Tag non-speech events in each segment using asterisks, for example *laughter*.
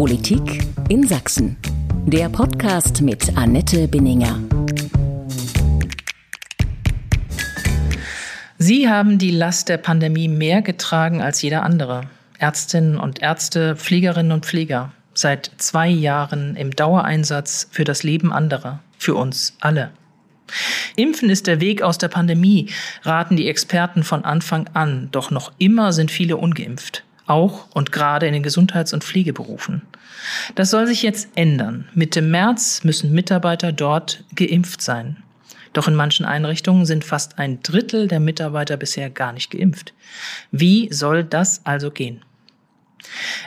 Politik in Sachsen. Der Podcast mit Annette Binninger. Sie haben die Last der Pandemie mehr getragen als jeder andere. Ärztinnen und Ärzte, Pflegerinnen und Pfleger. Seit zwei Jahren im Dauereinsatz für das Leben anderer. Für uns alle. Impfen ist der Weg aus der Pandemie, raten die Experten von Anfang an. Doch noch immer sind viele ungeimpft. Auch und gerade in den Gesundheits- und Pflegeberufen. Das soll sich jetzt ändern. Mitte März müssen Mitarbeiter dort geimpft sein. Doch in manchen Einrichtungen sind fast ein Drittel der Mitarbeiter bisher gar nicht geimpft. Wie soll das also gehen?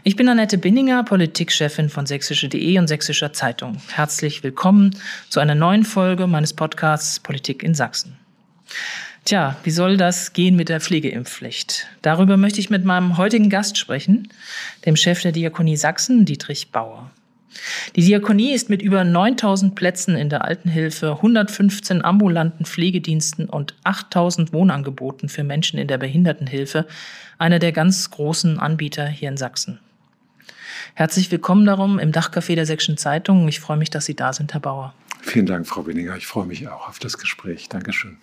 Ich bin Annette Binninger, Politikchefin von sächsische.de und Sächsischer Zeitung. Herzlich willkommen zu einer neuen Folge meines Podcasts Politik in Sachsen. Tja, wie soll das gehen mit der Pflegeimpfpflicht? Darüber möchte ich mit meinem heutigen Gast sprechen, dem Chef der Diakonie Sachsen, Dietrich Bauer. Die Diakonie ist mit über 9000 Plätzen in der Altenhilfe, 115 ambulanten Pflegediensten und 8000 Wohnangeboten für Menschen in der Behindertenhilfe einer der ganz großen Anbieter hier in Sachsen. Herzlich willkommen darum im Dachcafé der Sächsischen Zeitung. Ich freue mich, dass Sie da sind, Herr Bauer. Vielen Dank, Frau Binninger. Ich freue mich auch auf das Gespräch. Dankeschön.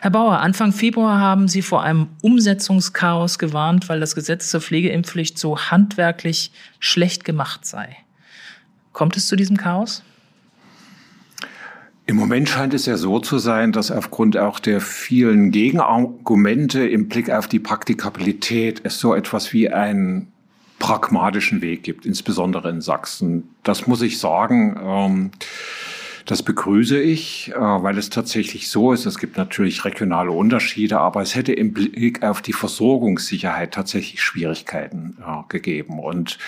Herr Bauer, Anfang Februar haben Sie vor einem Umsetzungschaos gewarnt, weil das Gesetz zur Pflegeimpfpflicht so handwerklich schlecht gemacht sei. Kommt es zu diesem Chaos? Im Moment scheint es ja so zu sein, dass aufgrund auch der vielen Gegenargumente im Blick auf die Praktikabilität es so etwas wie einen pragmatischen Weg gibt, insbesondere in Sachsen. Das muss ich sagen. Ähm, das begrüße ich, äh, weil es tatsächlich so ist. Es gibt natürlich regionale Unterschiede, aber es hätte im Blick auf die Versorgungssicherheit tatsächlich Schwierigkeiten äh, gegeben. Und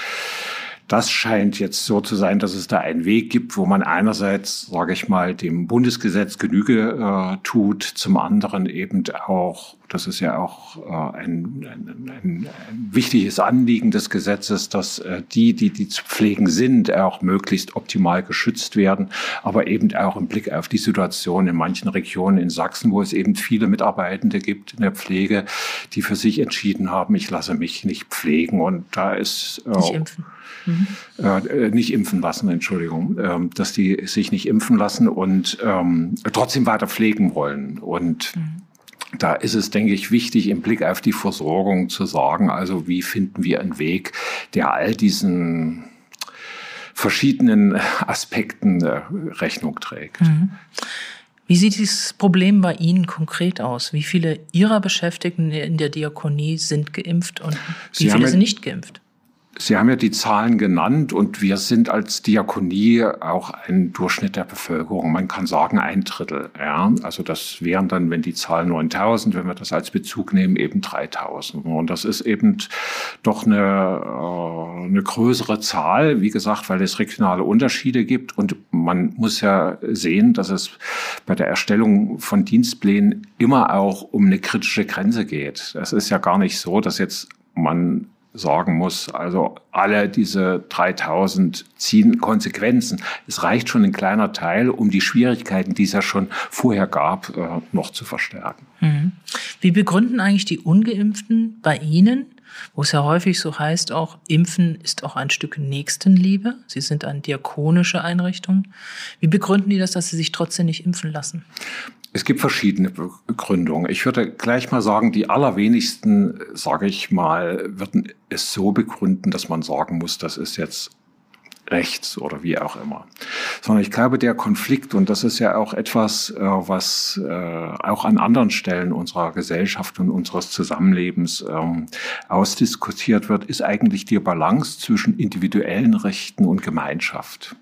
das scheint jetzt so zu sein, dass es da einen Weg gibt, wo man einerseits, sage ich mal, dem Bundesgesetz Genüge äh, tut, zum anderen eben auch, das ist ja auch äh, ein, ein, ein, ein, wichtiges Anliegen des Gesetzes, dass äh, die, die die zu pflegen sind, auch möglichst optimal geschützt werden, aber eben auch im Blick auf die Situation in manchen Regionen in Sachsen, wo es eben viele Mitarbeitende gibt in der Pflege, die für sich entschieden haben, ich lasse mich nicht pflegen und da ist äh, nicht impfen. Mhm. Äh, nicht impfen lassen, Entschuldigung, ähm, dass die sich nicht impfen lassen und ähm, trotzdem weiter pflegen wollen. Und mhm. Da ist es, denke ich, wichtig, im Blick auf die Versorgung zu sagen, also wie finden wir einen Weg, der all diesen verschiedenen Aspekten äh, Rechnung trägt. Mhm. Wie sieht dieses Problem bei Ihnen konkret aus? Wie viele Ihrer Beschäftigten in der Diakonie sind geimpft und wie Sie viele sind nicht geimpft? Sie haben ja die Zahlen genannt und wir sind als Diakonie auch ein Durchschnitt der Bevölkerung. Man kann sagen ein Drittel. Ja? Also das wären dann, wenn die Zahl 9000, wenn wir das als Bezug nehmen, eben 3000. Und das ist eben doch eine, äh, eine größere Zahl, wie gesagt, weil es regionale Unterschiede gibt. Und man muss ja sehen, dass es bei der Erstellung von Dienstplänen immer auch um eine kritische Grenze geht. Es ist ja gar nicht so, dass jetzt man sagen muss. Also alle diese 3000 ziehen Konsequenzen. Es reicht schon ein kleiner Teil, um die Schwierigkeiten, die es ja schon vorher gab, äh, noch zu verstärken. Mhm. Wie begründen eigentlich die Ungeimpften bei Ihnen, wo es ja häufig so heißt, auch Impfen ist auch ein Stück Nächstenliebe. Sie sind eine diakonische Einrichtung. Wie begründen die das, dass sie sich trotzdem nicht impfen lassen? Es gibt verschiedene Begründungen. Ich würde gleich mal sagen, die allerwenigsten, sage ich mal, würden es so begründen, dass man sagen muss, das ist jetzt rechts oder wie auch immer. Sondern ich glaube, der Konflikt, und das ist ja auch etwas, äh, was äh, auch an anderen Stellen unserer Gesellschaft und unseres Zusammenlebens ähm, ausdiskutiert wird, ist eigentlich die Balance zwischen individuellen Rechten und Gemeinschaft.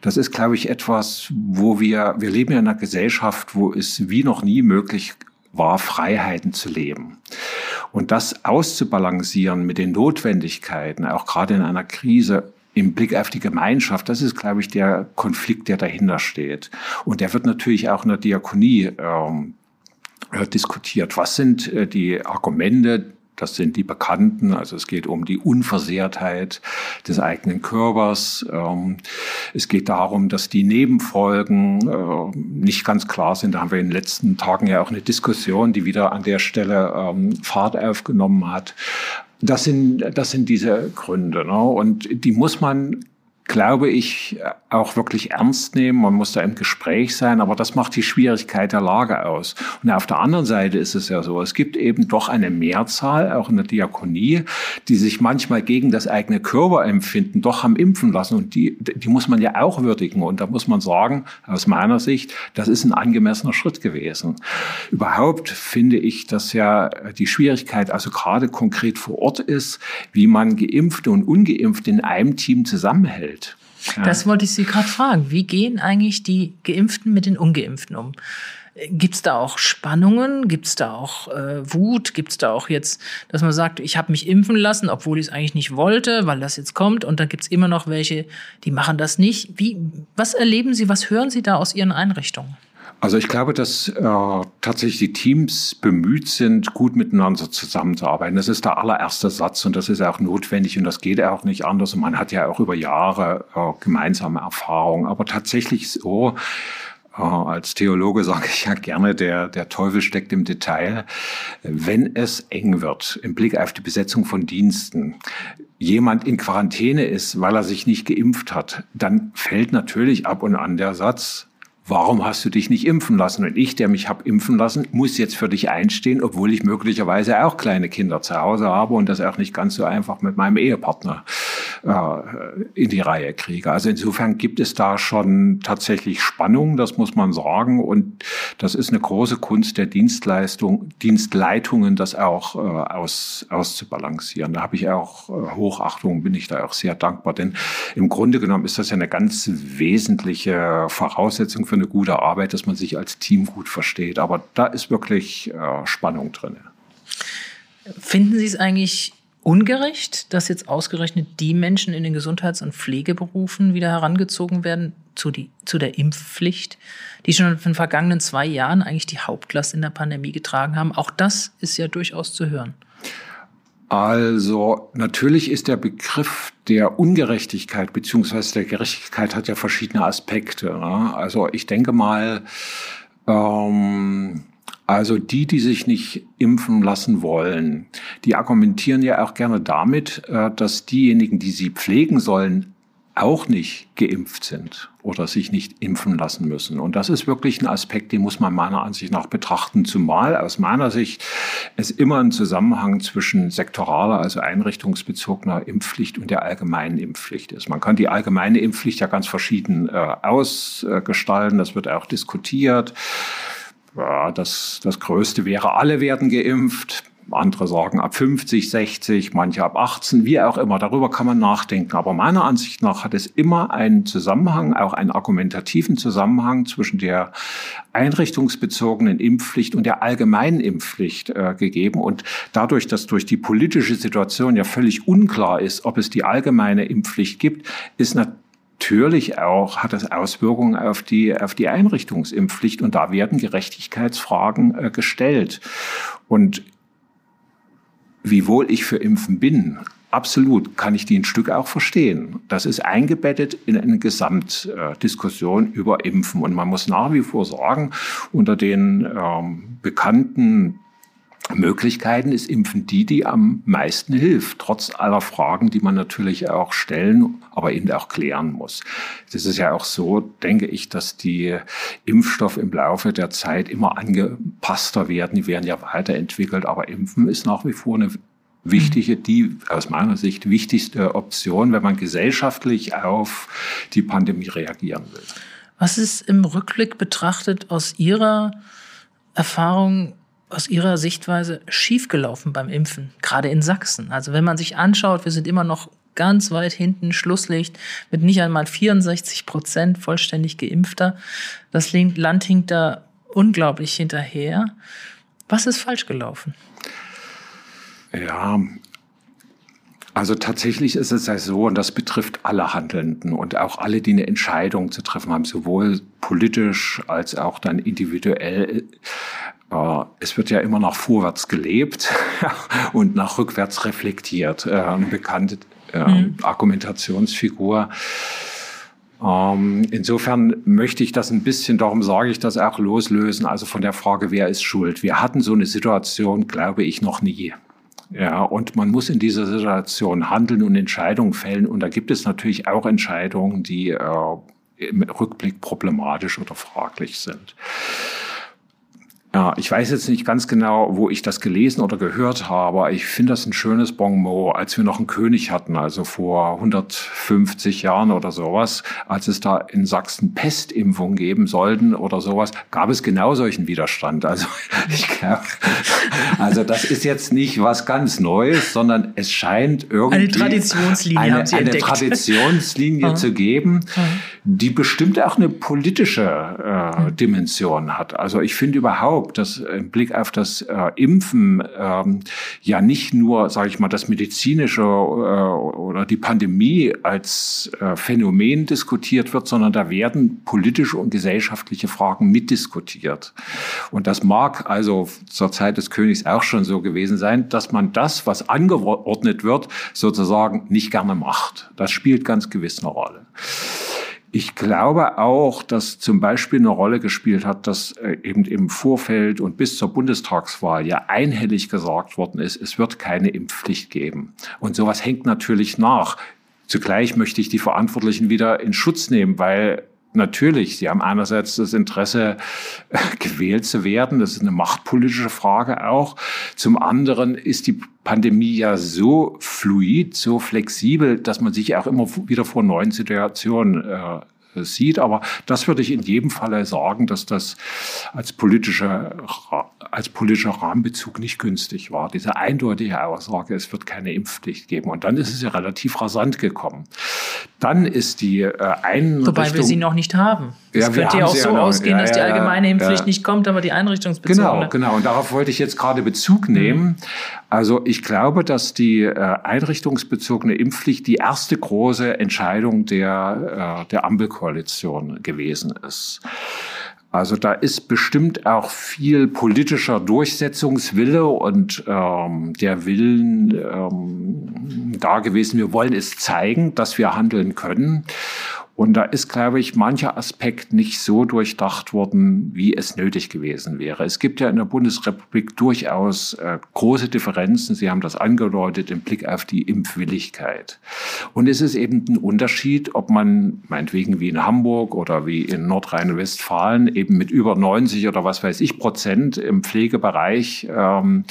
Das ist, glaube ich, etwas, wo wir, wir leben ja in einer Gesellschaft, wo es wie noch nie möglich war, Freiheiten zu leben. Und das auszubalancieren mit den Notwendigkeiten, auch gerade in einer Krise, im Blick auf die Gemeinschaft, das ist, glaube ich, der Konflikt, der dahinter steht. Und der wird natürlich auch in der Diakonie ähm, äh, diskutiert. Was sind äh, die Argumente das sind die Bekannten. Also es geht um die Unversehrtheit des eigenen Körpers. Ähm, es geht darum, dass die Nebenfolgen äh, nicht ganz klar sind. Da haben wir in den letzten Tagen ja auch eine Diskussion, die wieder an der Stelle ähm, Fahrt aufgenommen hat. Das sind, das sind diese Gründe. Ne? Und die muss man glaube ich, auch wirklich ernst nehmen. Man muss da im Gespräch sein, aber das macht die Schwierigkeit der Lage aus. Und auf der anderen Seite ist es ja so, es gibt eben doch eine Mehrzahl, auch in der Diakonie, die sich manchmal gegen das eigene Körperempfinden doch haben impfen lassen. Und die, die muss man ja auch würdigen. Und da muss man sagen, aus meiner Sicht, das ist ein angemessener Schritt gewesen. Überhaupt finde ich, dass ja die Schwierigkeit, also gerade konkret vor Ort ist, wie man Geimpfte und Ungeimpfte in einem Team zusammenhält. Das wollte ich Sie gerade fragen. Wie gehen eigentlich die Geimpften mit den Ungeimpften um? Gibt es da auch Spannungen? Gibt es da auch äh, Wut? Gibt es da auch jetzt, dass man sagt, ich habe mich impfen lassen, obwohl ich es eigentlich nicht wollte, weil das jetzt kommt? Und dann gibt es immer noch welche, die machen das nicht. Wie, was erleben Sie, was hören Sie da aus Ihren Einrichtungen? Also ich glaube, dass äh, tatsächlich die Teams bemüht sind, gut miteinander zusammenzuarbeiten. Das ist der allererste Satz und das ist auch notwendig und das geht auch nicht anders. Und man hat ja auch über Jahre äh, gemeinsame Erfahrungen. Aber tatsächlich so, äh, als Theologe sage ich ja gerne, der, der Teufel steckt im Detail. Wenn es eng wird im Blick auf die Besetzung von Diensten, jemand in Quarantäne ist, weil er sich nicht geimpft hat, dann fällt natürlich ab und an der Satz, warum hast du dich nicht impfen lassen? Und ich, der mich habe impfen lassen, muss jetzt für dich einstehen, obwohl ich möglicherweise auch kleine Kinder zu Hause habe und das auch nicht ganz so einfach mit meinem Ehepartner äh, in die Reihe kriege. Also insofern gibt es da schon tatsächlich Spannung, das muss man sagen. Und das ist eine große Kunst der Dienstleistung, Dienstleitungen, das auch äh, aus, auszubalancieren. Da habe ich auch äh, Hochachtung, bin ich da auch sehr dankbar. Denn im Grunde genommen ist das ja eine ganz wesentliche Voraussetzung für eine gute Arbeit, dass man sich als Team gut versteht. Aber da ist wirklich äh, Spannung drin. Finden Sie es eigentlich ungerecht, dass jetzt ausgerechnet die Menschen in den Gesundheits- und Pflegeberufen wieder herangezogen werden zu, die, zu der Impfpflicht, die schon in den vergangenen zwei Jahren eigentlich die Hauptlast in der Pandemie getragen haben? Auch das ist ja durchaus zu hören. Also natürlich ist der Begriff der Ungerechtigkeit beziehungsweise der Gerechtigkeit hat ja verschiedene Aspekte. Ne? Also ich denke mal, ähm, also die, die sich nicht impfen lassen wollen, die argumentieren ja auch gerne damit, äh, dass diejenigen, die sie pflegen sollen, auch nicht geimpft sind oder sich nicht impfen lassen müssen. Und das ist wirklich ein Aspekt, den muss man meiner Ansicht nach betrachten, zumal aus meiner Sicht es immer ein Zusammenhang zwischen sektoraler, also einrichtungsbezogener Impfpflicht und der allgemeinen Impfpflicht ist. Man kann die allgemeine Impfpflicht ja ganz verschieden äh, ausgestalten, das wird auch diskutiert. Ja, das, das Größte wäre, alle werden geimpft. Andere sagen ab 50, 60, manche ab 18, wie auch immer. Darüber kann man nachdenken. Aber meiner Ansicht nach hat es immer einen Zusammenhang, auch einen argumentativen Zusammenhang zwischen der einrichtungsbezogenen Impfpflicht und der allgemeinen Impfpflicht äh, gegeben. Und dadurch, dass durch die politische Situation ja völlig unklar ist, ob es die allgemeine Impfpflicht gibt, ist natürlich natürlich auch hat das Auswirkungen auf die, auf die Einrichtungsimpfpflicht und da werden Gerechtigkeitsfragen äh, gestellt. Und wiewohl ich für Impfen bin, absolut kann ich die ein Stück auch verstehen. Das ist eingebettet in eine Gesamtdiskussion über Impfen. Und man muss nach wie vor sagen, unter den ähm, bekannten Möglichkeiten ist Impfen die, die am meisten hilft, trotz aller Fragen, die man natürlich auch stellen, aber eben auch klären muss. Das ist ja auch so, denke ich, dass die Impfstoffe im Laufe der Zeit immer angepasster werden, die werden ja weiterentwickelt, aber Impfen ist nach wie vor eine wichtige, die aus meiner Sicht wichtigste Option, wenn man gesellschaftlich auf die Pandemie reagieren will. Was ist im Rückblick betrachtet aus Ihrer Erfahrung aus Ihrer Sichtweise schiefgelaufen beim Impfen, gerade in Sachsen? Also wenn man sich anschaut, wir sind immer noch ganz weit hinten, Schlusslicht, mit nicht einmal 64 Prozent vollständig geimpfter. Das Land hinkt da unglaublich hinterher. Was ist falsch gelaufen? Ja, also tatsächlich ist es ja so, und das betrifft alle Handelnden und auch alle, die eine Entscheidung zu treffen haben, sowohl politisch als auch dann individuell. Äh, es wird ja immer nach vorwärts gelebt *laughs* und nach rückwärts reflektiert. Äh, eine bekannte äh, mhm. Argumentationsfigur. Ähm, insofern möchte ich das ein bisschen, darum sage ich das auch loslösen, also von der Frage, wer ist schuld. Wir hatten so eine Situation, glaube ich, noch nie. Ja, und man muss in dieser Situation handeln und Entscheidungen fällen. Und da gibt es natürlich auch Entscheidungen, die äh, im Rückblick problematisch oder fraglich sind. Ja, ich weiß jetzt nicht ganz genau, wo ich das gelesen oder gehört habe. Ich finde das ein schönes Bonmot, als wir noch einen König hatten, also vor 150 Jahren oder sowas, als es da in Sachsen Pestimpfung geben sollten oder sowas, gab es genau solchen Widerstand. Also *laughs* ich glaube, also das ist jetzt nicht was ganz Neues, sondern es scheint irgendwie eine Traditionslinie, eine, eine. Traditionslinie *laughs* zu geben, die bestimmt auch eine politische äh, Dimension hat. Also ich finde überhaupt dass im Blick auf das äh, Impfen ähm, ja nicht nur, sage ich mal, das medizinische äh, oder die Pandemie als äh, Phänomen diskutiert wird, sondern da werden politische und gesellschaftliche Fragen mitdiskutiert. Und das mag also zur Zeit des Königs auch schon so gewesen sein, dass man das, was angeordnet wird, sozusagen nicht gerne macht. Das spielt ganz gewiss eine Rolle. Ich glaube auch, dass zum Beispiel eine Rolle gespielt hat, dass äh, eben im Vorfeld und bis zur Bundestagswahl ja einhellig gesagt worden ist, es wird keine Impfpflicht geben. Und sowas hängt natürlich nach. Zugleich möchte ich die Verantwortlichen wieder in Schutz nehmen, weil natürlich, sie haben einerseits das Interesse, gewählt zu werden. Das ist eine machtpolitische Frage auch. Zum anderen ist die Pandemie ja so fluid, so flexibel, dass man sich auch immer wieder vor neuen Situationen äh, sieht. Aber das würde ich in jedem Falle sagen, dass das als politischer, als politischer Rahmenbezug nicht günstig war. Diese eindeutige Aussage, es wird keine Impfpflicht geben. Und dann ist es ja relativ rasant gekommen. Dann ist die äh, Einrichtung... Wobei wir sie noch nicht haben. Es Ja, könnte ja auch so ja ausgehen, Ja, dass die allgemeine Impfpflicht nicht kommt, aber die einrichtungsbezogene. Genau, genau. Und darauf wollte ich jetzt gerade Bezug nehmen. Also ich glaube, dass die äh, einrichtungsbezogene Impfpflicht die erste große Entscheidung der, äh, der Ampelkoalition gewesen ist. Also da ist bestimmt auch viel politischer Durchsetzungswille und ähm, der Willen ähm, da gewesen. Wir wollen es zeigen, dass wir handeln können. Und da ist, glaube ich, mancher Aspekt nicht so durchdacht worden, wie es nötig gewesen wäre. Es gibt ja in der Bundesrepublik durchaus äh, große Differenzen. Sie haben das angedeutet im Blick auf die Impfwilligkeit. Und es ist eben ein Unterschied, ob man meinetwegen wie in Hamburg oder wie in Nordrhein-Westfalen eben mit über 90 oder was weiß ich Prozent im Pflegebereich ähm,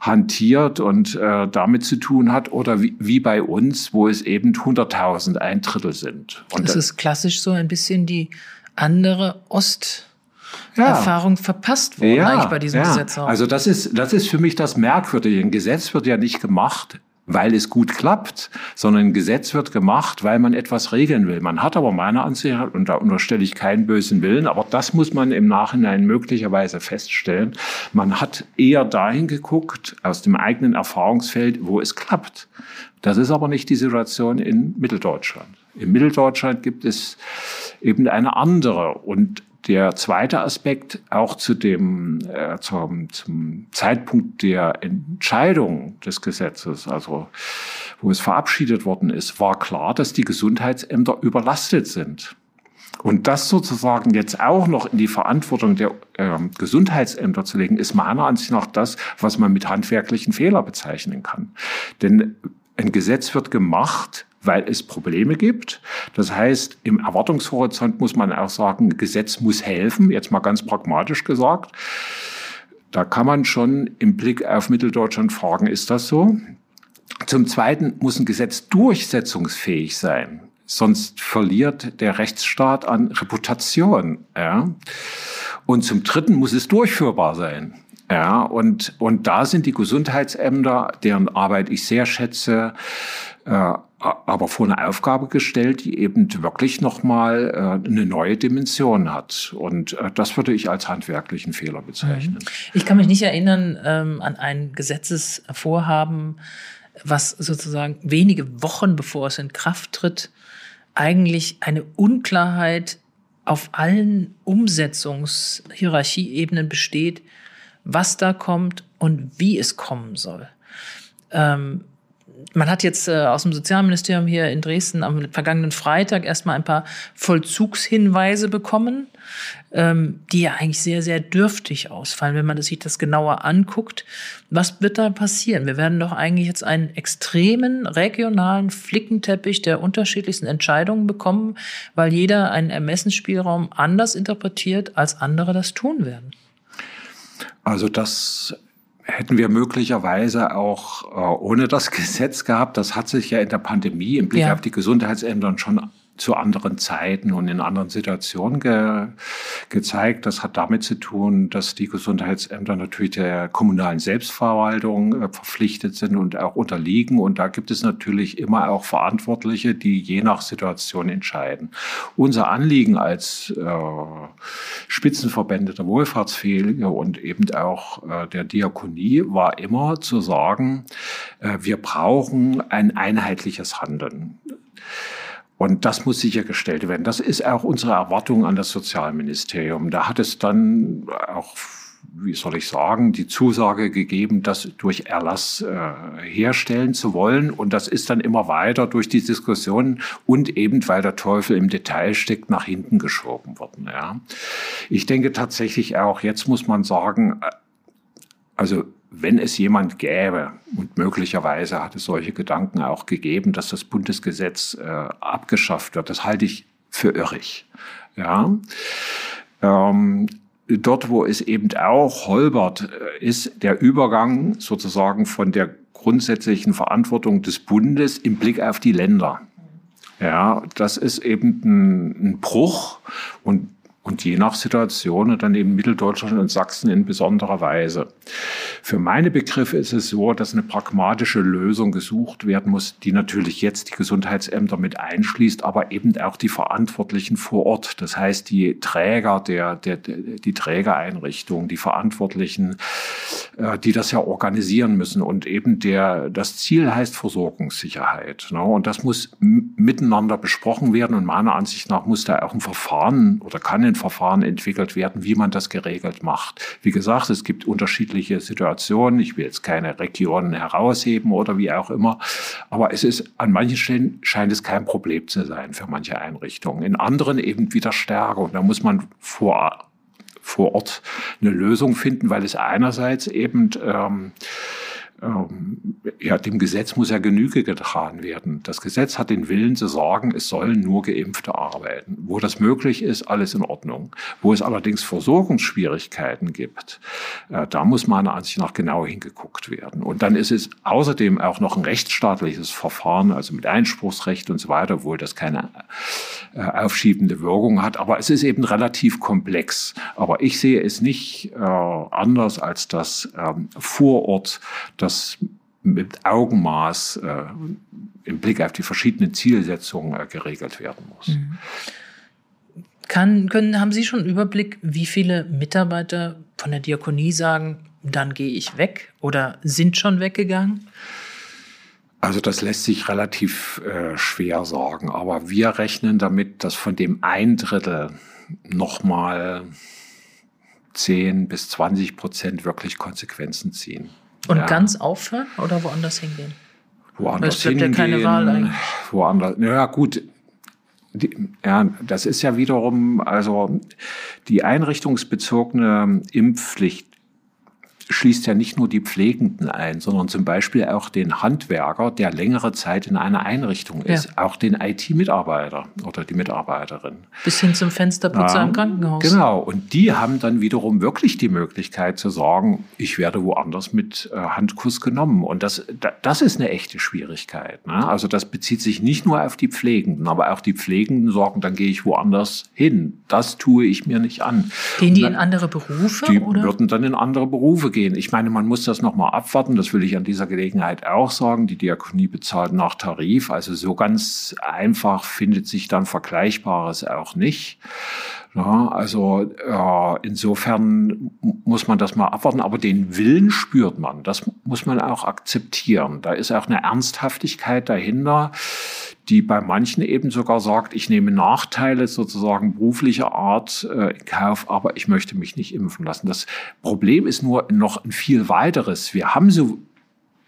hantiert und äh, damit zu tun hat oder wie, wie bei uns, wo es eben 100.000, ein Drittel sind. Und Das ist klassisch so ein bisschen die andere Osterfahrung verpasst worden eigentlich bei diesem Gesetz auch. Also das ist, das ist für mich das Merkwürdige. Ein Gesetz wird ja nicht gemacht, weil es gut klappt, sondern ein Gesetz wird gemacht, weil man etwas regeln will. Man hat aber meiner Ansicht nach, und da unterstelle ich keinen bösen Willen, aber das muss man im Nachhinein möglicherweise feststellen, man hat eher dahin geguckt, aus dem eigenen Erfahrungsfeld, wo es klappt. Das ist aber nicht die Situation in Mitteldeutschland. In Mitteldeutschland gibt es eben eine andere und der zweite Aspekt auch zu dem äh, zum, zum Zeitpunkt der Entscheidung des Gesetzes, also wo es verabschiedet worden ist, war klar, dass die Gesundheitsämter überlastet sind. Und das sozusagen jetzt auch noch in die Verantwortung der äh, Gesundheitsämter zu legen, ist meiner Ansicht nach das, was man mit handwerklichen Fehler bezeichnen kann. Denn ein Gesetz wird gemacht, weil es Probleme gibt. Das heißt, im Erwartungshorizont muss man auch sagen, Gesetz muss helfen, jetzt mal ganz pragmatisch gesagt. Da kann man schon im Blick auf Mitteldeutschland fragen, ist das so? Zum Zweiten muss ein Gesetz durchsetzungsfähig sein. Sonst verliert der Rechtsstaat an Reputation. Ja? Und zum Dritten muss es durchführbar sein. Ja, und, und da sind die Gesundheitsämter, deren Arbeit ich sehr schätze, äh, aber vor eine Aufgabe gestellt, die eben wirklich nochmal äh, eine neue Dimension hat. Und äh, das würde ich als handwerklichen Fehler bezeichnen. Ich kann mich nicht erinnern ähm, an ein Gesetzesvorhaben, was sozusagen wenige Wochen bevor es in Kraft tritt, eigentlich eine Unklarheit auf allen Umsetzungshierarchieebenen besteht, was da kommt und wie es kommen soll. Ähm, man hat jetzt äh, aus dem Sozialministerium hier in Dresden am vergangenen Freitag erstmal ein paar Vollzugshinweise bekommen, ähm, die ja eigentlich sehr, sehr dürftig ausfallen, wenn man sich das genauer anguckt. Was wird da passieren? Wir werden doch eigentlich jetzt einen extremen regionalen Flickenteppich der unterschiedlichsten Entscheidungen bekommen, weil jeder einen Ermessensspielraum anders interpretiert, als andere das tun werden. Also das hätten wir möglicherweise auch äh, ohne das *laughs* Gesetz gehabt. Das hat sich ja in der Pandemie im Blick ja. auf die Gesundheitsämter schon zu anderen Zeiten und in anderen Situationen ge gezeigt. Das hat damit zu tun, dass die Gesundheitsämter natürlich der kommunalen Selbstverwaltung äh, verpflichtet sind und auch unterliegen. Und da gibt es natürlich immer auch Verantwortliche, die je nach Situation entscheiden. Unser Anliegen als äh, Spitzenverbände der Wohlfahrtspflege und eben auch äh, der Diakonie war immer zu sagen, äh, wir brauchen ein einheitliches Handeln. Und das muss sichergestellt werden. Das ist auch unsere Erwartung an das Sozialministerium. Da hat es dann auch wie soll ich sagen, die Zusage gegeben, das durch Erlass äh, herstellen zu wollen. Und das ist dann immer weiter durch die Diskussion und eben, weil der Teufel im Detail steckt, nach hinten geschoben worden. Ja. Ich denke tatsächlich auch, jetzt muss man sagen, äh, also wenn es jemand gäbe, und möglicherweise hat es solche Gedanken auch gegeben, dass das Bundesgesetz äh, abgeschafft wird, das halte ich für irrig. Ja. Ähm, dort, wo es eben auch holbert, äh, ist der Übergang sozusagen von der grundsätzlichen Verantwortung des Bundes im Blick auf die Länder. Ja, das ist eben ein, ein Bruch und und je nach Situation und dann eben Mitteldeutschland und Sachsen in besonderer Weise. Für meine Begriffe ist es so, dass eine pragmatische Lösung gesucht werden muss, die natürlich jetzt die Gesundheitsämter mit einschließt, aber eben auch die Verantwortlichen vor Ort. Das heißt, die Träger der, der, die Trägereinrichtungen, die Verantwortlichen, äh, die das ja organisieren müssen. Und eben der, das Ziel heißt Versorgungssicherheit. Ne? Und das muss miteinander besprochen werden. Und meiner Ansicht nach muss da auch ein Verfahren oder kann ein Verfahren entwickelt werden, wie man das geregelt macht. Wie gesagt, es gibt unterschiedliche Situationen. Ich will jetzt keine Regionen herausheben oder wie auch immer. Aber es ist an manchen Stellen scheint es kein Problem zu sein für manche Einrichtungen. In anderen eben wieder stärker. Und da muss man vor vor Ort eine Lösung finden, weil es einerseits eben ähm, ja, dem Gesetz muss ja Genüge getragen werden. Das Gesetz hat den Willen zu sagen, es sollen nur Geimpfte arbeiten. Wo das möglich ist, alles in Ordnung. Wo es allerdings Versorgungsschwierigkeiten gibt, äh, da muss meiner Ansicht nach genau hingeguckt werden. Und dann ist es außerdem auch noch ein rechtsstaatliches Verfahren, also mit Einspruchsrecht und so weiter, obwohl das keine äh, aufschiebende Wirkung hat. Aber es ist eben relativ komplex. Aber ich sehe es nicht äh, anders, als dass ähm, vor Ort das das mit Augenmaß äh, im Blick auf die verschiedenen Zielsetzungen äh, geregelt werden muss. Mhm. Kann, können, haben Sie schon einen Überblick, wie viele Mitarbeiter von der Diakonie sagen, dann gehe ich weg oder sind schon weggegangen? Also das lässt sich relativ äh, schwer sagen, aber wir rechnen damit, dass von dem ein Drittel nochmal 10 bis 20 Prozent wirklich Konsequenzen ziehen. Und ja. ganz aufhören oder woanders hingehen? Woanders es hingehen. Ja keine Wahl eigentlich. Woanders. Ja, gut. Die, ja, das ist ja wiederum, also die einrichtungsbezogene Impfpflicht schließt ja nicht nur die Pflegenden ein, sondern zum Beispiel auch den Handwerker, der längere Zeit in einer Einrichtung ist, ja. auch den IT-Mitarbeiter oder die Mitarbeiterin. Bis hin zum Fensterputzer ja, im Krankenhaus. Genau, und die haben dann wiederum wirklich die Möglichkeit zu sagen, ich werde woanders mit äh, Handkuss genommen. Und das, das ist eine echte Schwierigkeit. Ne? Also das bezieht sich nicht nur auf die Pflegenden, aber auch die Pflegenden sagen, dann gehe ich woanders hin. Das tue ich mir nicht an. Gehen die dann, in andere Berufe? Die oder? würden dann in andere Berufe gehen gehen. Ich meine, man muss das nochmal abwarten. Das will ich an dieser Gelegenheit auch sagen. Die Diakonie bezahlt nach Tarif. Also so ganz einfach findet sich dann Vergleichbares auch nicht. Ja, also äh, insofern muss man das mal abwarten, aber den Willen spürt man. Das muss man auch akzeptieren. Da ist auch eine Ernsthaftigkeit dahinter die bei manchen eben sogar sagt, ich nehme Nachteile sozusagen beruflicher Art äh, in Kauf, aber ich möchte mich nicht impfen lassen. Das Problem ist nur noch ein viel weiteres. Wir haben so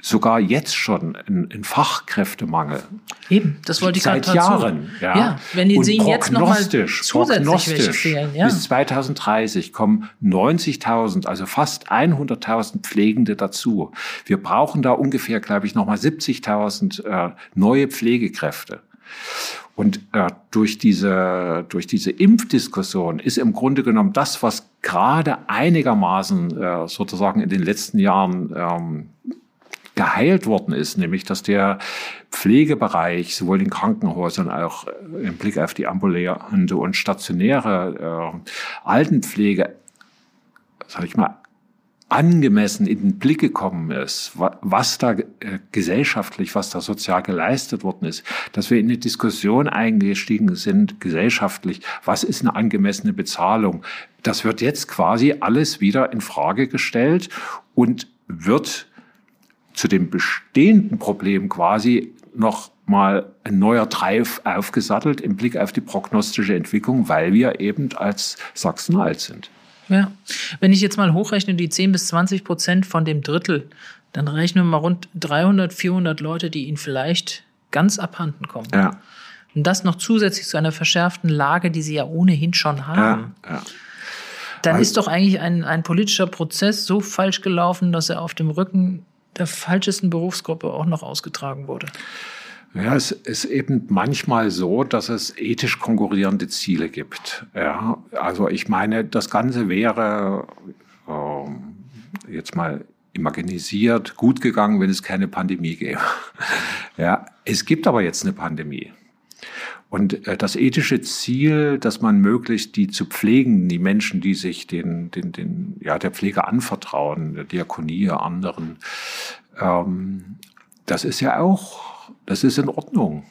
sogar jetzt schon ein, Fachkräftemangel. Eben, das wollte ich Seit Jahren. Ja. ja, wenn die sehen jetzt noch mal zusätzlich prognostisch fehlen. Ja. Bis 2030 kommen 90.000, also fast 100.000 Pflegende dazu. Wir brauchen da ungefähr, glaube ich, noch mal 70.000 äh, neue Pflegekräfte. Und äh, durch, diese, durch diese Impfdiskussion ist im Grunde genommen das, was gerade einigermaßen äh, sozusagen in den letzten Jahren ähm, geheilt worden ist, nämlich dass der Pflegebereich sowohl in Krankenhäusern auch im Blick auf die ambulante und stationäre äh, Altenpflege, sag ich mal, angemessen in den Blick gekommen ist, was da äh, gesellschaftlich, was da sozial geleistet worden ist, dass wir in eine Diskussion eingestiegen sind, gesellschaftlich, was ist eine angemessene Bezahlung. Das wird jetzt quasi alles wieder in Frage gestellt und wird zu dem bestehenden Problem quasi noch mal ein neuer Drive aufgesattelt im Blick auf die prognostische Entwicklung, weil wir eben als Sachsen alt sind. Ja, wenn ich jetzt mal hochrechne, die 10 bis 20 Prozent von dem Drittel, dann rechnen wir mal rund 300, 400 Leute, die ihnen vielleicht ganz abhanden kommen. Ja. Und das noch zusätzlich zu einer verschärften Lage, die sie ja ohnehin schon haben. Ja, ja. Dann also, ist doch eigentlich ein, ein politischer Prozess so falsch gelaufen, dass er auf dem Rücken der falschesten Berufsgruppe auch noch ausgetragen wurde. Ja, es ist eben manchmal so, dass es ethisch konkurrierende Ziele gibt. Ja, also ich meine, das Ganze wäre äh, jetzt mal imaginisiert gut gegangen, wenn es keine Pandemie gäbe. *laughs* Ja, es gibt aber jetzt eine Pandemie. Und äh, das ethische Ziel, dass man möglichst die zu pflegen, die Menschen, die sich den, den, den, ja, der Pflege anvertrauen, der Diakonie, anderen, ähm, das ist ja auch das ist in Ordnung.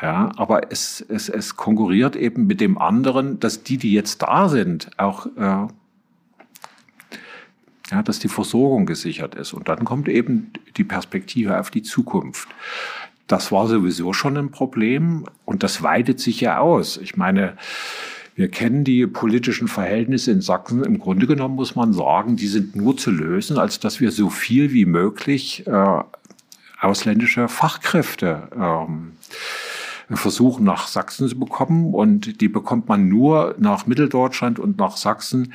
Ja, aber es, es, es konkurriert eben mit dem anderen, dass die, die jetzt da sind, auch äh, ja, dass die Versorgung gesichert ist. Und dann kommt eben die Perspektive auf die Zukunft. Das war sowieso schon ein Problem und das weitet sich ja aus. Ich meine, wir kennen die politischen Verhältnisse in Sachsen. Im Grunde genommen muss man sagen, die sind nur zu lösen, als dass wir so viel wie möglich äh, ausländische Fachkräfte ähm, versuchen nach Sachsen zu bekommen. Und die bekommt man nur nach Mitteldeutschland und nach Sachsen,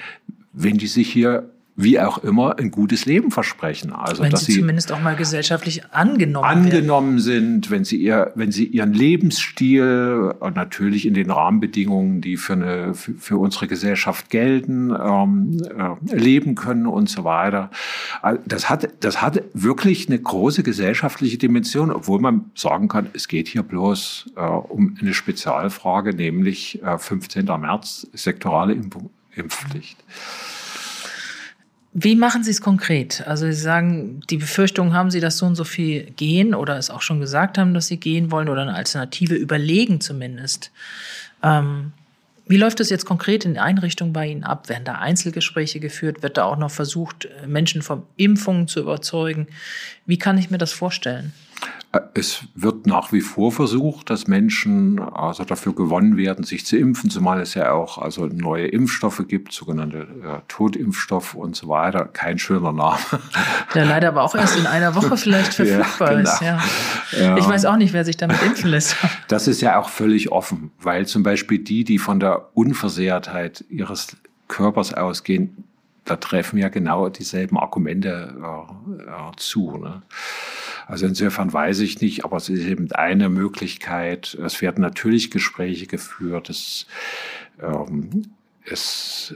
wenn die sich hier wie auch immer ein gutes Leben versprechen. Also wenn dass sie, sie zumindest auch mal gesellschaftlich angenommen angenommen werden. sind, wenn sie ihr, wenn sie ihren Lebensstil und natürlich in den Rahmenbedingungen, die für eine für, für unsere Gesellschaft gelten, ähm, äh, leben können und so weiter. Das hat das hat wirklich eine große gesellschaftliche Dimension, obwohl man sagen kann, es geht hier bloß äh, um eine Spezialfrage, nämlich äh, 15. März sektorale Impfung, Impfpflicht. Mhm. Wie machen Sie es konkret? Also Sie sagen, die Befürchtung haben Sie, dass so und so viel gehen oder es auch schon gesagt haben, dass Sie gehen wollen oder eine Alternative überlegen zumindest. Ähm, wie läuft es jetzt konkret in Einrichtungen bei Ihnen ab? Werden da Einzelgespräche geführt? Wird da auch noch versucht, Menschen von Impfungen zu überzeugen? Wie kann ich mir das vorstellen? Es wird nach wie vor versucht, dass Menschen also dafür gewonnen werden, sich zu impfen, zumal es ja auch also neue Impfstoffe gibt, sogenannte äh, Totimpfstoff und so weiter. Kein schöner Name. Der leider aber auch erst in einer Woche *laughs* vielleicht verfügbar ja, genau. ist. Ja. ja. Ich weiß auch nicht, wer sich damit impfen lässt. Das ist ja auch völlig offen, weil zum Beispiel die, die von der Unversehrtheit ihres Körpers ausgehen, da treffen ja genau dieselben Argumente äh, äh, zu. Ne? Also insofern weiß ich nicht, aber es ist eben eine Möglichkeit. Es werden natürlich Gespräche geführt. Es, ähm, es,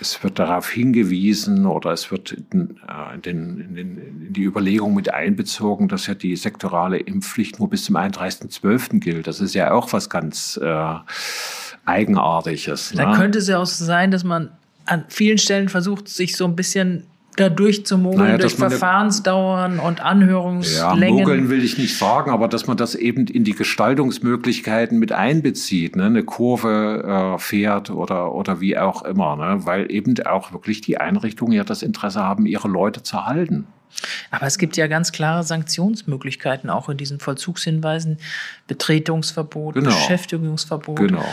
es wird darauf hingewiesen oder es wird in, äh, den, in, den, in die Überlegung mit einbezogen, dass ja die sektorale Impfpflicht nur bis zum 31.12. gilt. Das ist ja auch was ganz äh, Eigenartiges. Da ne? könnte es ja auch sein, dass man an vielen Stellen versucht, sich so ein bisschen da durchzumogeln naja, durch Verfahrensdauern und Anhörungslängen. Ja, mogeln will ich nicht sagen, aber dass man das eben in die Gestaltungsmöglichkeiten mit einbezieht, ne? eine Kurve äh, fährt oder, oder wie auch immer, ne? weil eben auch wirklich die Einrichtungen ja das Interesse haben, ihre Leute zu halten. Aber es gibt ja ganz klare Sanktionsmöglichkeiten auch in diesen Vollzugshinweisen. Betretungsverbot, genau. Beschäftigungsverbot. Genau.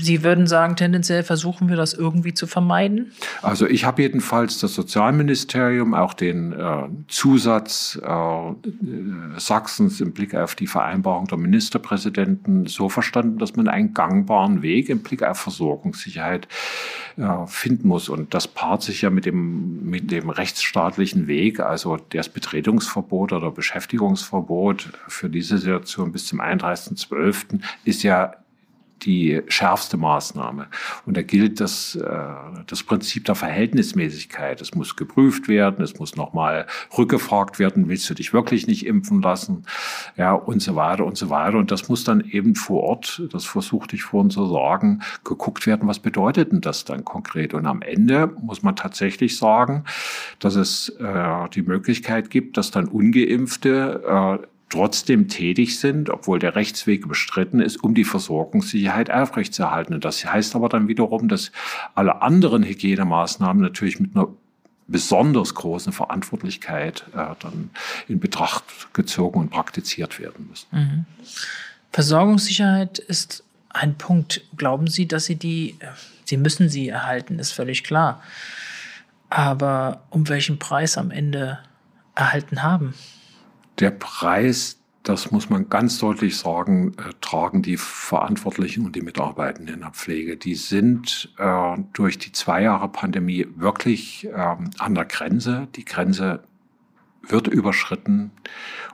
Sie würden sagen, tendenziell versuchen wir das irgendwie zu vermeiden? Also ich habe jedenfalls das Sozialministerium, auch den äh, Zusatz äh, Sachsens im Blick auf die Vereinbarung der Ministerpräsidenten so verstanden, dass man einen gangbaren Weg im Blick auf Versorgungssicherheit äh, finden muss. Und das paart sich ja mit dem, mit dem rechtsstaatlichen Weg, also das Betretungsverbot oder Beschäftigungsverbot für diese Situation bis zum 31.12. ist ja die schärfste Maßnahme. Und da gilt das, äh, das Prinzip der Verhältnismäßigkeit. Es muss geprüft werden, es muss nochmal rückgefragt werden, willst du dich wirklich nicht impfen lassen? Ja, und so weiter und so weiter. Und das muss dann eben vor Ort, das versuchte ich vorhin zu sagen, geguckt werden, was bedeutet denn das dann konkret? Und am Ende muss man tatsächlich sagen, dass es äh, die Möglichkeit gibt, dass dann ungeimpfte äh, trotzdem tätig sind, obwohl der Rechtsweg bestritten ist, um die Versorgungssicherheit aufrechtzuerhalten. Das heißt aber dann wiederum, dass alle anderen Hygienemaßnahmen natürlich mit einer besonders großen Verantwortlichkeit äh, dann in Betracht gezogen und praktiziert werden müssen. Mhm. Versorgungssicherheit ist ein Punkt. Glauben Sie, dass Sie die, Sie müssen sie erhalten, ist völlig klar. Aber um welchen Preis am Ende erhalten haben? Der Preis, das muss man ganz deutlich sagen, äh, tragen die Verantwortlichen und die Mitarbeitenden in der Pflege. Die sind äh, durch die zwei Jahre Pandemie wirklich äh, an der Grenze. Die Grenze wird überschritten.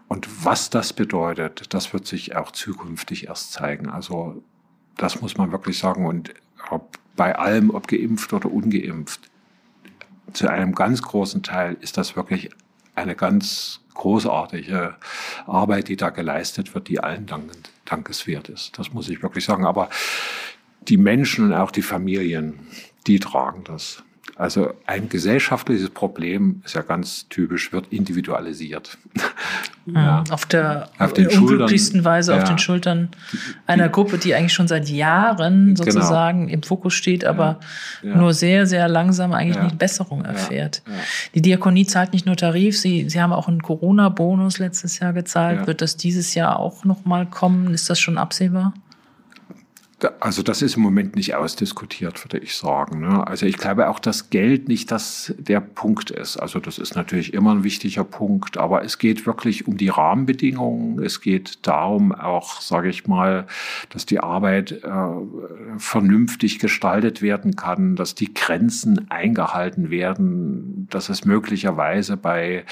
Und was das bedeutet, das wird sich auch zukünftig erst zeigen. Also das muss man wirklich sagen. Und bei allem, ob geimpft oder ungeimpft, zu einem ganz großen Teil ist das wirklich eine ganz großartige Arbeit, die da geleistet wird, die allen dankeswert ist. Das muss ich wirklich sagen. Aber die Menschen und auch die Familien, die tragen das. Also ein gesellschaftliches Problem ist ja ganz typisch, wird individualisiert. *laughs* ja. Auf der auf den unglücklichsten Schultern, Weise ja. auf den Schultern einer Gruppe, die eigentlich schon seit Jahren genau. sozusagen genau. im Fokus steht, aber ja. nur sehr, sehr langsam eigentlich nicht Besserung erfährt. Die Diakonie zahlt nicht nur Tarif, sie, sie haben auch einen Corona-Bonus letztes Jahr gezahlt. Wird das dieses Jahr auch nochmal kommen? Ist das schon absehbar? Also das ist im Moment nicht ausdiskutiert, würde ich sagen. Ne? Also ich glaube auch, dass Geld nicht das der Punkt ist. Also das ist natürlich immer ein wichtiger Punkt, aber es geht wirklich um die Rahmenbedingungen. Es geht darum auch, sage ich mal, dass die Arbeit äh, vernünftig gestaltet werden kann, dass die Grenzen eingehalten werden, dass es möglicherweise bei,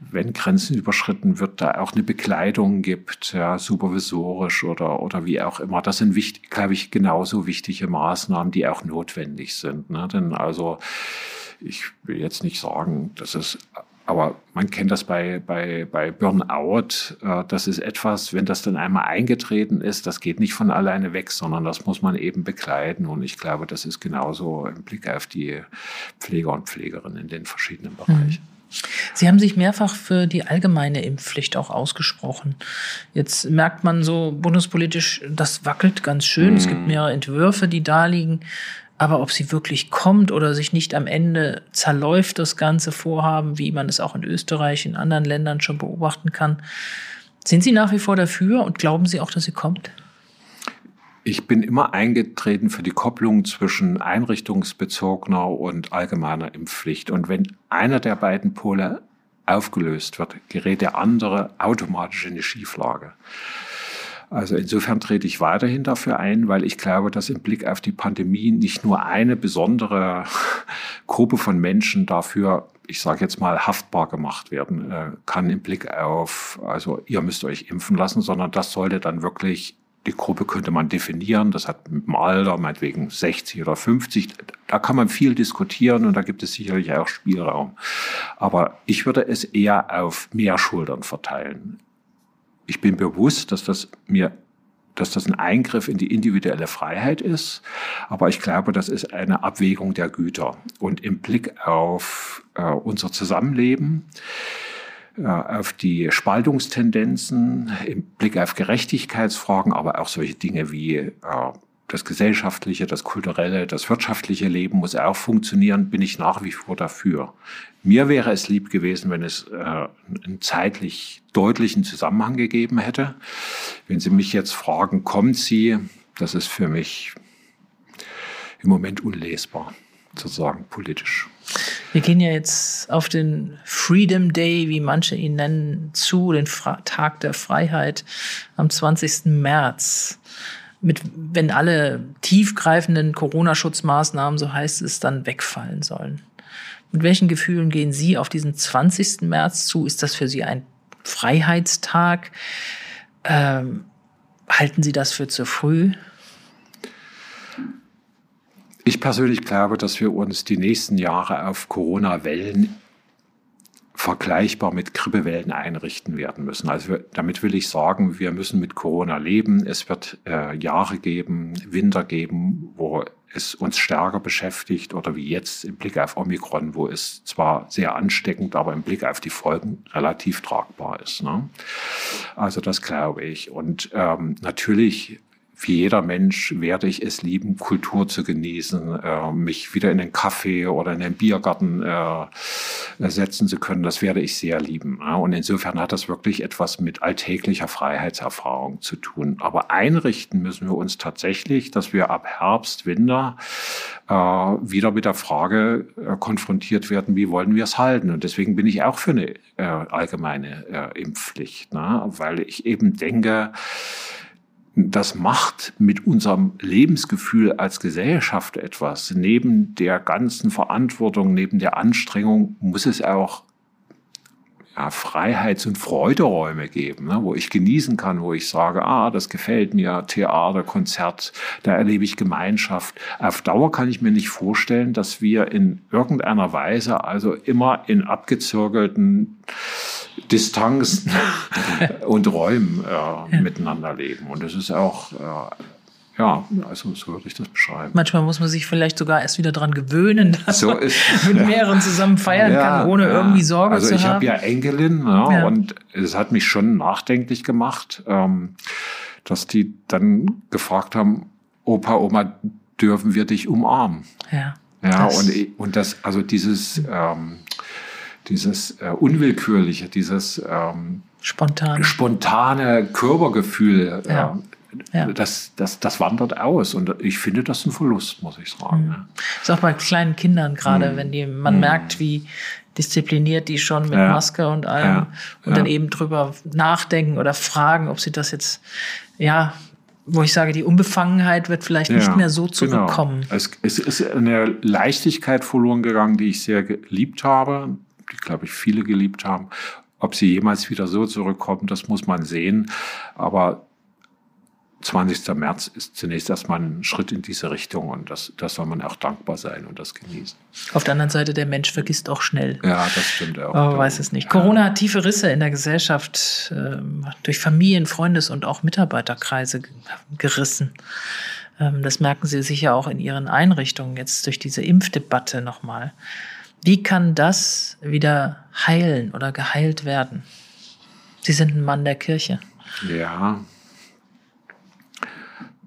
wenn Grenzen überschritten wird, da auch eine Bekleidung gibt, ja, supervisorisch oder oder wie auch immer. Das sind wichtig glaube ich, genauso wichtige Maßnahmen, die auch notwendig sind. Ne? Denn also, ich will jetzt nicht sagen, dass es aber man kennt das bei, bei, bei Burnout. Äh, das ist etwas, wenn das dann einmal eingetreten ist, das geht nicht von alleine weg, sondern das muss man eben begleiten. Und ich glaube, das ist genauso im Blick auf die Pfleger und Pflegerinnen in den verschiedenen Bereichen. Mhm. Sie haben sich mehrfach für die allgemeine Impfpflicht auch ausgesprochen. Jetzt merkt man so bundespolitisch, das wackelt ganz schön. Mhm. Es gibt mhm. mehrere Entwürfe, die da liegen. Aber ob sie wirklich kommt oder sich nicht am Ende zerläuft, das ganze Vorhaben, wie man es auch in Österreich, in anderen Ländern schon beobachten kann. Sind Sie nach wie vor dafür und glauben Sie auch, dass sie kommt? Ich bin immer eingetreten für die Kopplung zwischen einrichtungsbezogener und allgemeiner Impfpflicht. Und wenn einer der beiden Pole aufgelöst wird, gerät der andere automatisch in die Schieflage. Also insofern trete ich weiterhin dafür ein, weil ich glaube, dass im Blick auf die Pandemie nicht nur eine besondere *laughs* Gruppe von Menschen dafür, ich sage jetzt mal, haftbar gemacht werden äh, kann im Blick auf, also ihr müsst euch impfen lassen, sondern das sollte dann wirklich die Gruppe könnte man definieren, das hat mit dem Alter, meinetwegen 60 oder 50, da kann man viel diskutieren und da gibt es sicherlich auch Spielraum. Aber ich würde es eher auf mehr Schultern verteilen. Ich bin bewusst, dass das mir dass das ein Eingriff in die individuelle Freiheit ist. Aber ich glaube, das ist eine Abwägung der Güter. Und im Blick auf äh, unser Zusammenleben auf die Spaltungstendenzen im Blick auf Gerechtigkeitsfragen, aber auch solche Dinge wie äh, das gesellschaftliche, das kulturelle, das wirtschaftliche Leben muss auch funktionieren, bin ich nach wie vor dafür. Mir wäre es lieb gewesen, wenn es äh, einen zeitlich deutlichen Zusammenhang gegeben hätte. Wenn Sie mich jetzt fragen, kommt sie das ist für mich im Moment unlesbar, sozusagen politisch. Wir gehen ja jetzt auf den Freedom Day, wie manche ihn nennen, zu, den Fra Tag der Freiheit am 20. März. Mit, wenn alle tiefgreifenden Corona-Schutzmaßnahmen, so heißt es, dann wegfallen sollen. Mit welchen Gefühlen gehen Sie auf diesen 20. März zu? Ist das für Sie ein Freiheitstag? Ähm, halten Sie das für zu früh? Ich persönlich glaube, dass wir uns die nächsten Jahre auf Corona-Wellen vergleichbar mit Grippewellen einrichten werden müssen. Also damit will ich sagen, wir müssen mit Corona leben. Es wird äh, Jahre geben, Winter geben, wo es uns stärker beschäftigt oder wie jetzt im Blick auf Omikron, wo es zwar sehr ansteckend, aber im Blick auf die Folgen relativ tragbar ist. Ne? Also das glaube ich. Und ähm, natürlich wie jeder Mensch werde ich es lieben, Kultur zu genießen, äh, mich wieder in den Kaffee oder in den Biergarten äh, setzen zu können. Das werde ich sehr lieben. Ja? Und insofern hat das wirklich etwas mit alltäglicher Freiheitserfahrung zu tun. Aber einrichten müssen wir uns tatsächlich, dass wir ab Herbst, Winter äh, wieder mit der Frage äh, konfrontiert werden, wie wollen wir es halten? Und deswegen bin ich auch für eine äh, allgemeine äh, Impfpflicht, ne? weil ich eben denke, das macht mit unserem Lebensgefühl als Gesellschaft etwas. Neben der ganzen Verantwortung, neben der Anstrengung muss es auch ja, Freiheits- und Freuderäume geben, ne, wo ich genießen kann, wo ich sage, ah, das gefällt mir, Theater, Konzert, da erlebe ich Gemeinschaft. Auf Dauer kann ich mir nicht vorstellen, dass wir in irgendeiner Weise also immer in abgezirkelten Distanzen *laughs* und Räumen äh, miteinander leben. Und das ist auch äh, ja, also so würde ich das beschreiben. Manchmal muss man sich vielleicht sogar erst wieder daran gewöhnen, dass so man ist, *laughs* mit mehreren zusammen feiern ja, kann, ohne ja. irgendwie Sorge also zu haben. Also ich habe ja Enkelin ja, und es hat mich schon nachdenklich gemacht, ähm, dass die dann gefragt haben, Opa, Oma, dürfen wir dich umarmen? Ja. Ja, und, und das, also dieses, ähm, dieses äh, Unwillkürliche, dieses ähm, spontane. spontane Körpergefühl, ja. Ja. Das, das, das wandert aus und ich finde das ein Verlust, muss ich sagen. Mhm. Ist auch bei kleinen Kindern gerade, mhm. wenn die, man mhm. merkt, wie diszipliniert die schon mit ja. Maske und allem ja. und ja. dann eben drüber nachdenken oder fragen, ob sie das jetzt, ja, wo ich sage, die Unbefangenheit wird vielleicht nicht mehr so genau. zurückkommen. Genau. Es, es ist eine Leichtigkeit verloren gegangen, die ich sehr geliebt habe, die, glaube ich, viele geliebt haben. Ob sie jemals wieder so zurückkommen, das muss man sehen. Aber 20. März ist zunächst erstmal ein Schritt in diese Richtung und das, das soll man auch dankbar sein und das genießen. Auf der anderen Seite, der Mensch vergisst auch schnell. Ja, das stimmt auch. Aber weiß es nicht. Corona hat tiefe Risse in der Gesellschaft äh, durch Familien, Freundes- und auch Mitarbeiterkreise gerissen. Ähm, das merken Sie sicher auch in Ihren Einrichtungen jetzt durch diese Impfdebatte nochmal. Wie kann das wieder heilen oder geheilt werden? Sie sind ein Mann der Kirche. Ja,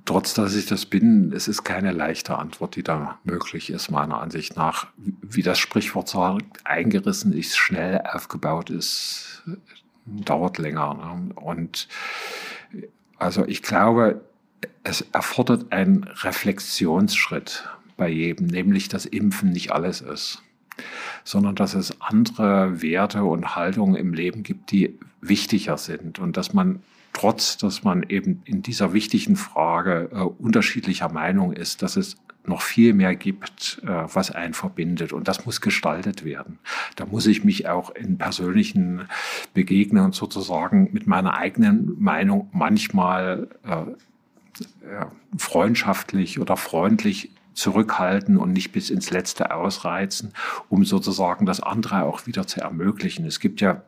trotz dass ich das bin, es ist keine leichte Antwort, die da möglich ist, meiner Ansicht nach. Wie das Sprichwort sagt, eingerissen ist, schnell aufgebaut ist, dauert länger. Ne? Und also ich glaube, es erfordert einen Reflexionsschritt bei jedem, nämlich dass Impfen nicht alles ist, sondern dass es andere Werte und Haltungen im Leben gibt, die wichtiger sind und dass man trotz dass man eben in dieser wichtigen Frage äh, unterschiedlicher Meinung ist, dass es noch viel mehr gibt, äh, was einen verbindet. Und das muss gestaltet werden. Da muss ich mich auch in persönlichen Begegnungen sozusagen mit meiner eigenen Meinung manchmal äh, freundschaftlich oder freundlich zurückhalten und nicht bis ins Letzte ausreizen, um sozusagen das andere auch wieder zu ermöglichen. Es gibt ja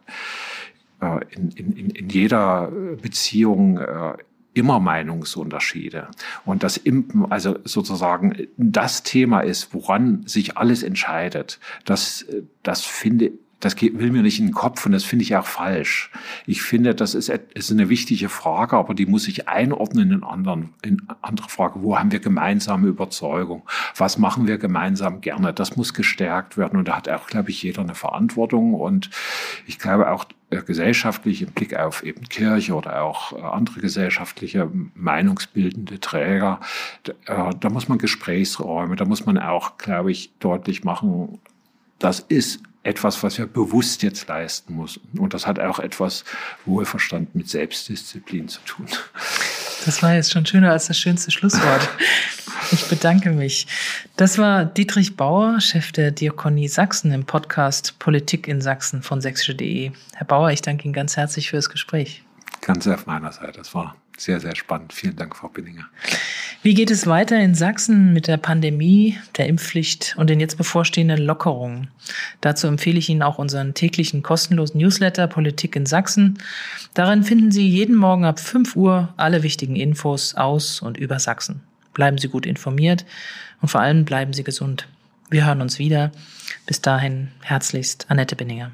äh, in, in, in jeder Beziehung äh, immer Meinungsunterschiede. Und das Impen, also sozusagen das Thema ist, woran sich alles entscheidet, das, das finde das will mir nicht in den Kopf und das finde ich auch falsch. Ich finde, das ist, ist eine wichtige Frage, aber die muss ich einordnen in anderen, in andere Frage. Wo haben wir gemeinsame Überzeugung? Was machen wir gemeinsam gerne? Das muss gestärkt werden und da hat auch, glaube ich, jeder eine Verantwortung und ich glaube auch, äh, gesellschaftlich im Blick auf eben Kirche oder auch äh, andere gesellschaftliche meinungsbildende Träger, äh, da muss man Gesprächsräume, da muss man auch, glaube ich, deutlich machen, das ist etwas, was wir bewusst jetzt leisten müssen. Und das hat auch etwas Wohlverstand mit Selbstdisziplin zu tun. Das war jetzt schon schöner als das schönste Schlusswort. Ich bedanke mich. Das war Dietrich Bauer, Chef der Diakonie Sachsen im Podcast Politik in Sachsen von sächsische.de. Herr Bauer, ich danke Ihnen ganz herzlich für das Gespräch. Ganz auf meiner Seite. Das war sehr, sehr spannend. Vielen Dank, Frau Binninger. Wie geht es weiter in Sachsen mit der Pandemie, der Impfpflicht und den jetzt bevorstehenden Lockerungen? Dazu empfehle ich Ihnen auch unseren täglichen kostenlosen Newsletter Politik in Sachsen. Darin finden Sie jeden Morgen ab 5 Uhr alle wichtigen Infos aus und über Sachsen. Bleiben Sie gut informiert und vor allem bleiben Sie gesund. Wir hören uns wieder. Bis dahin herzlichst Annette Binninger.